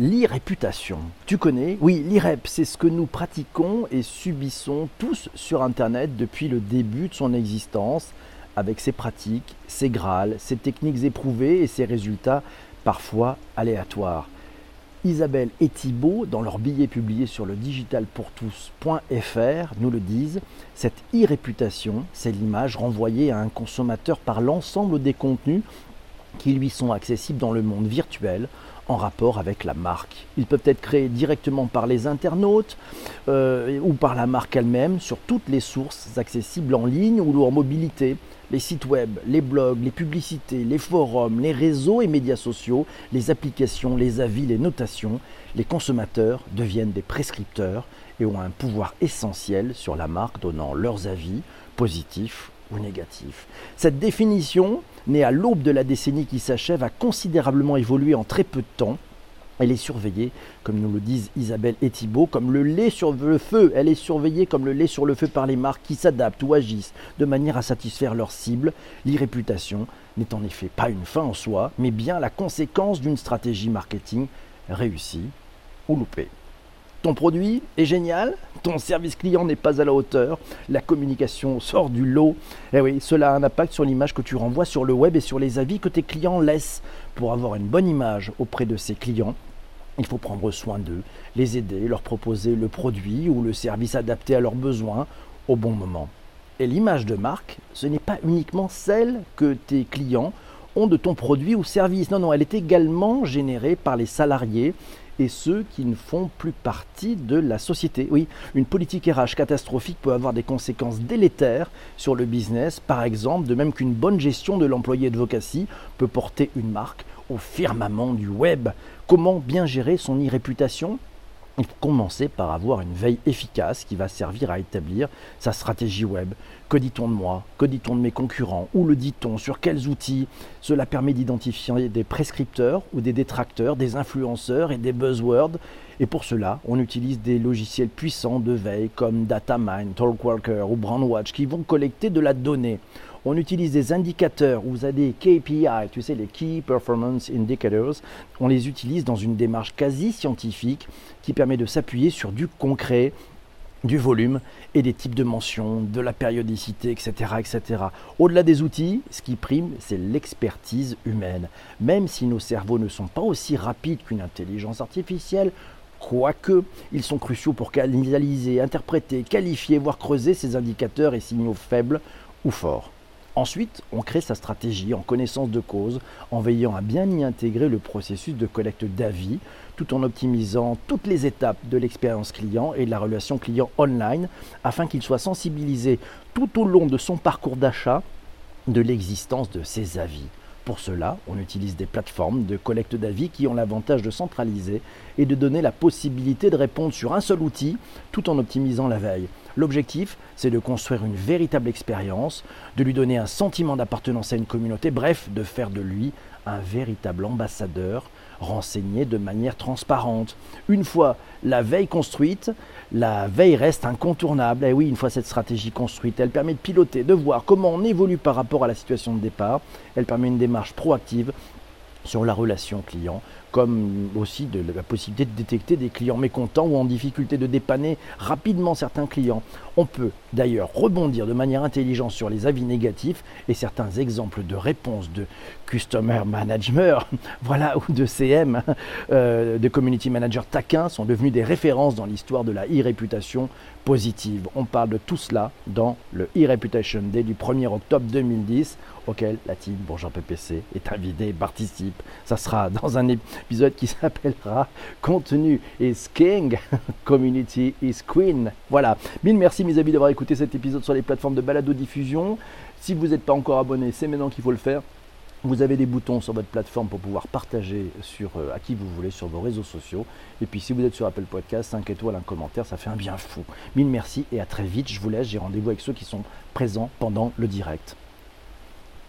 L'e-réputation. Tu connais? Oui, l'e-rep, c'est ce que nous pratiquons et subissons tous sur Internet depuis le début de son existence, avec ses pratiques, ses grâles, ses techniques éprouvées et ses résultats parfois aléatoires. Isabelle et Thibault, dans leur billet publié sur le digitalpourtous.fr, nous le disent, cette e-réputation, c'est l'image renvoyée à un consommateur par l'ensemble des contenus qui lui sont accessibles dans le monde virtuel en rapport avec la marque. Ils peuvent être créés directement par les internautes euh, ou par la marque elle-même sur toutes les sources accessibles en ligne ou en mobilité. Les sites web, les blogs, les publicités, les forums, les réseaux et médias sociaux, les applications, les avis, les notations, les consommateurs deviennent des prescripteurs et ont un pouvoir essentiel sur la marque donnant leurs avis positifs ou négatifs. Cette définition née à l'aube de la décennie qui s'achève, a considérablement évolué en très peu de temps. Elle est surveillée, comme nous le disent Isabelle et Thibault, comme le lait sur le feu. Elle est surveillée comme le lait sur le feu par les marques qui s'adaptent ou agissent de manière à satisfaire leurs cibles. L'irréputation n'est en effet pas une fin en soi, mais bien la conséquence d'une stratégie marketing réussie ou loupée. Ton produit est génial, ton service client n'est pas à la hauteur, la communication sort du lot. Et eh oui, cela a un impact sur l'image que tu renvoies sur le web et sur les avis que tes clients laissent. Pour avoir une bonne image auprès de ces clients, il faut prendre soin d'eux, les aider, leur proposer le produit ou le service adapté à leurs besoins au bon moment. Et l'image de marque, ce n'est pas uniquement celle que tes clients ont de ton produit ou service. Non, non, elle est également générée par les salariés et ceux qui ne font plus partie de la société. Oui, une politique RH catastrophique peut avoir des conséquences délétères sur le business, par exemple, de même qu'une bonne gestion de l'employé advocacy peut porter une marque au firmament du web. Comment bien gérer son e-réputation faut commencer par avoir une veille efficace qui va servir à établir sa stratégie web. Que dit-on de moi? Que dit-on de mes concurrents? Où le dit-on? Sur quels outils? Cela permet d'identifier des prescripteurs ou des détracteurs, des influenceurs et des buzzwords. Et pour cela, on utilise des logiciels puissants de veille comme Datamine, Talkwalker ou Brandwatch qui vont collecter de la donnée on utilise des indicateurs, vous avez des KPI, tu sais, les Key Performance Indicators, on les utilise dans une démarche quasi scientifique qui permet de s'appuyer sur du concret, du volume et des types de mentions, de la périodicité, etc. etc. Au-delà des outils, ce qui prime, c'est l'expertise humaine. Même si nos cerveaux ne sont pas aussi rapides qu'une intelligence artificielle, quoique ils sont cruciaux pour analyser, interpréter, qualifier, voire creuser ces indicateurs et signaux faibles ou forts. Ensuite, on crée sa stratégie en connaissance de cause, en veillant à bien y intégrer le processus de collecte d'avis, tout en optimisant toutes les étapes de l'expérience client et de la relation client online, afin qu'il soit sensibilisé tout au long de son parcours d'achat de l'existence de ses avis. Pour cela, on utilise des plateformes de collecte d'avis qui ont l'avantage de centraliser et de donner la possibilité de répondre sur un seul outil tout en optimisant la veille. L'objectif, c'est de construire une véritable expérience, de lui donner un sentiment d'appartenance à une communauté, bref, de faire de lui un véritable ambassadeur renseigné de manière transparente. Une fois la veille construite, la veille reste incontournable. Et oui, une fois cette stratégie construite, elle permet de piloter, de voir comment on évolue par rapport à la situation de départ. Elle permet une démarche proactive sur la relation client, comme aussi de la possibilité de détecter des clients mécontents ou en difficulté de dépanner rapidement certains clients. On peut d'ailleurs rebondir de manière intelligente sur les avis négatifs et certains exemples de réponses de Customer Management, voilà, ou de CM, euh, de Community Manager taquin sont devenus des références dans l'histoire de la e-réputation positive. On parle de tout cela dans le e-Reputation Day du 1er octobre 2010 auquel la team Bourgeois PPC est invitée et participe. Ça sera dans un épisode qui s'appellera Contenu is King, Community is Queen. Voilà. Mille merci mes amis d'avoir écouté cet épisode sur les plateformes de balado diffusion. Si vous n'êtes pas encore abonné, c'est maintenant qu'il faut le faire. Vous avez des boutons sur votre plateforme pour pouvoir partager sur, euh, à qui vous voulez sur vos réseaux sociaux. Et puis si vous êtes sur Apple Podcast, 5 étoiles, un commentaire, ça fait un bien fou. Mille merci et à très vite. Je vous laisse, j'ai rendez-vous avec ceux qui sont présents pendant le direct.